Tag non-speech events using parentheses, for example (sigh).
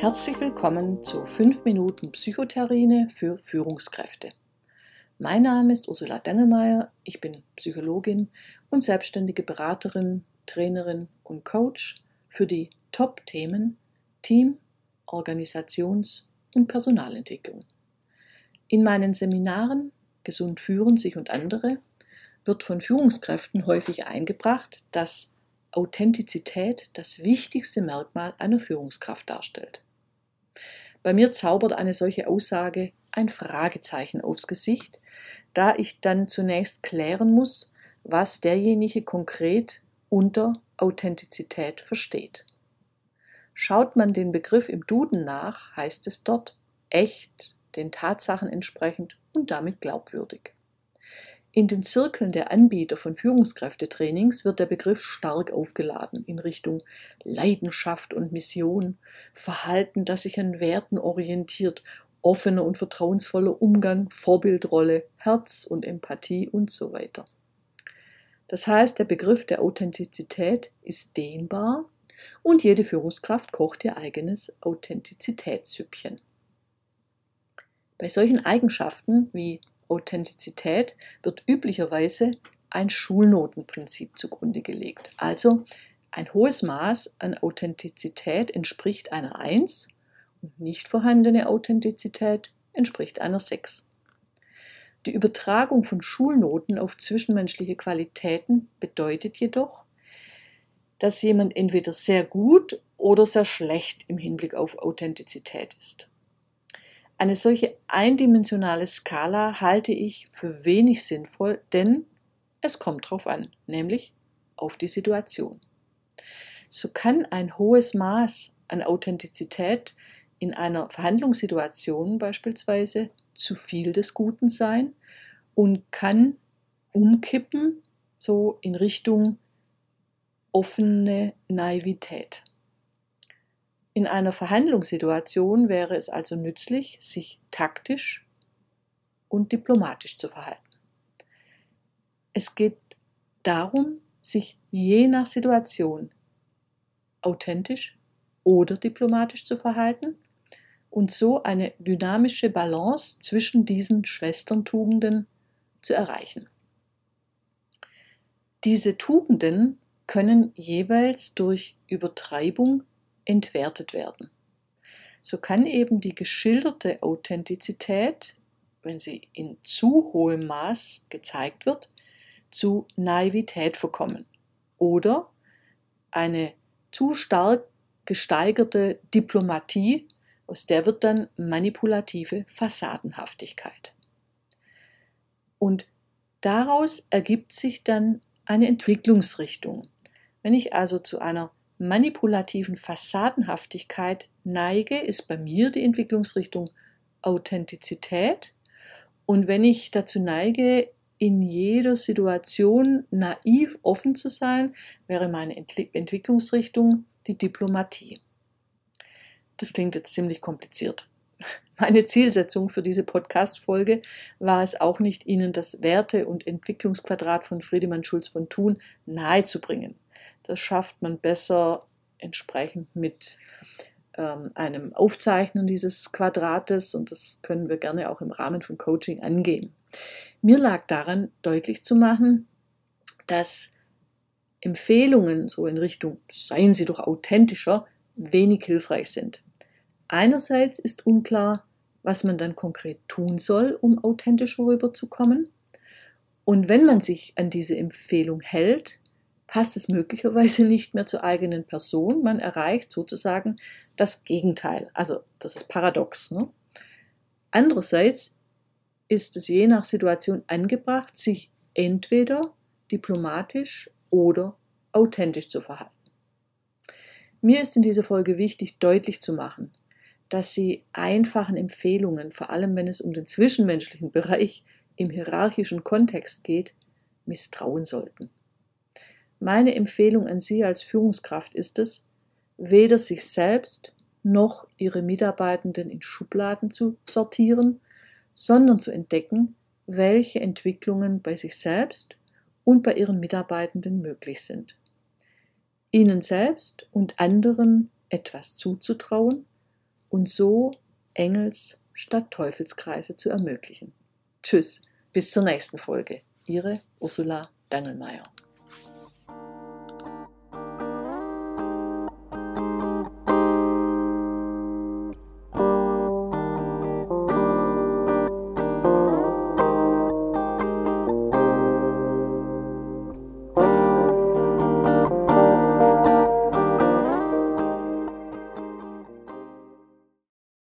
Herzlich willkommen zu 5 Minuten Psychotherine für Führungskräfte. Mein Name ist Ursula Dangelmeier, ich bin Psychologin und selbstständige Beraterin, Trainerin und Coach für die Top-Themen Team, Organisations- und Personalentwicklung. In meinen Seminaren Gesund führen sich und andere wird von Führungskräften häufig eingebracht, dass Authentizität das wichtigste Merkmal einer Führungskraft darstellt. Bei mir zaubert eine solche Aussage ein Fragezeichen aufs Gesicht, da ich dann zunächst klären muss, was derjenige konkret unter Authentizität versteht. Schaut man den Begriff im Duden nach, heißt es dort echt, den Tatsachen entsprechend und damit glaubwürdig. In den Zirkeln der Anbieter von Führungskräftetrainings wird der Begriff stark aufgeladen in Richtung Leidenschaft und Mission, Verhalten, das sich an Werten orientiert, offener und vertrauensvoller Umgang, Vorbildrolle, Herz und Empathie und so weiter. Das heißt, der Begriff der Authentizität ist dehnbar und jede Führungskraft kocht ihr eigenes Authentizitätssüppchen. Bei solchen Eigenschaften wie Authentizität wird üblicherweise ein Schulnotenprinzip zugrunde gelegt. Also ein hohes Maß an Authentizität entspricht einer 1 und nicht vorhandene Authentizität entspricht einer 6. Die Übertragung von Schulnoten auf zwischenmenschliche Qualitäten bedeutet jedoch, dass jemand entweder sehr gut oder sehr schlecht im Hinblick auf Authentizität ist. Eine solche eindimensionale Skala halte ich für wenig sinnvoll, denn es kommt drauf an, nämlich auf die Situation. So kann ein hohes Maß an Authentizität in einer Verhandlungssituation beispielsweise zu viel des Guten sein und kann umkippen, so in Richtung offene Naivität. In einer Verhandlungssituation wäre es also nützlich, sich taktisch und diplomatisch zu verhalten. Es geht darum, sich je nach Situation authentisch oder diplomatisch zu verhalten und so eine dynamische Balance zwischen diesen Schwesterntugenden zu erreichen. Diese Tugenden können jeweils durch Übertreibung entwertet werden. So kann eben die geschilderte Authentizität, wenn sie in zu hohem Maß gezeigt wird, zu Naivität verkommen oder eine zu stark gesteigerte Diplomatie, aus der wird dann manipulative Fassadenhaftigkeit. Und daraus ergibt sich dann eine Entwicklungsrichtung. Wenn ich also zu einer manipulativen Fassadenhaftigkeit neige, ist bei mir die Entwicklungsrichtung Authentizität. Und wenn ich dazu neige, in jeder Situation naiv offen zu sein, wäre meine Entwicklungsrichtung die Diplomatie. Das klingt jetzt ziemlich kompliziert. (laughs) Meine Zielsetzung für diese Podcast-Folge war es auch nicht, Ihnen das Werte- und Entwicklungsquadrat von Friedemann Schulz von Thun nahezubringen. Das schafft man besser entsprechend mit ähm, einem Aufzeichnen dieses Quadrates und das können wir gerne auch im Rahmen von Coaching angehen. Mir lag daran, deutlich zu machen, dass Empfehlungen so in Richtung seien Sie doch authentischer wenig hilfreich sind. Einerseits ist unklar, was man dann konkret tun soll, um authentisch rüberzukommen. Und wenn man sich an diese Empfehlung hält, passt es möglicherweise nicht mehr zur eigenen Person. Man erreicht sozusagen das Gegenteil. Also das ist paradox. Ne? Andererseits ist es je nach Situation angebracht, sich entweder diplomatisch oder authentisch zu verhalten. Mir ist in dieser Folge wichtig, deutlich zu machen, dass Sie einfachen Empfehlungen, vor allem wenn es um den zwischenmenschlichen Bereich im hierarchischen Kontext geht, misstrauen sollten. Meine Empfehlung an Sie als Führungskraft ist es, weder sich selbst noch Ihre Mitarbeitenden in Schubladen zu sortieren, sondern zu entdecken, welche Entwicklungen bei sich selbst und bei Ihren Mitarbeitenden möglich sind. Ihnen selbst und anderen etwas zuzutrauen und so Engels- statt Teufelskreise zu ermöglichen. Tschüss, bis zur nächsten Folge. Ihre Ursula Dangelmeier.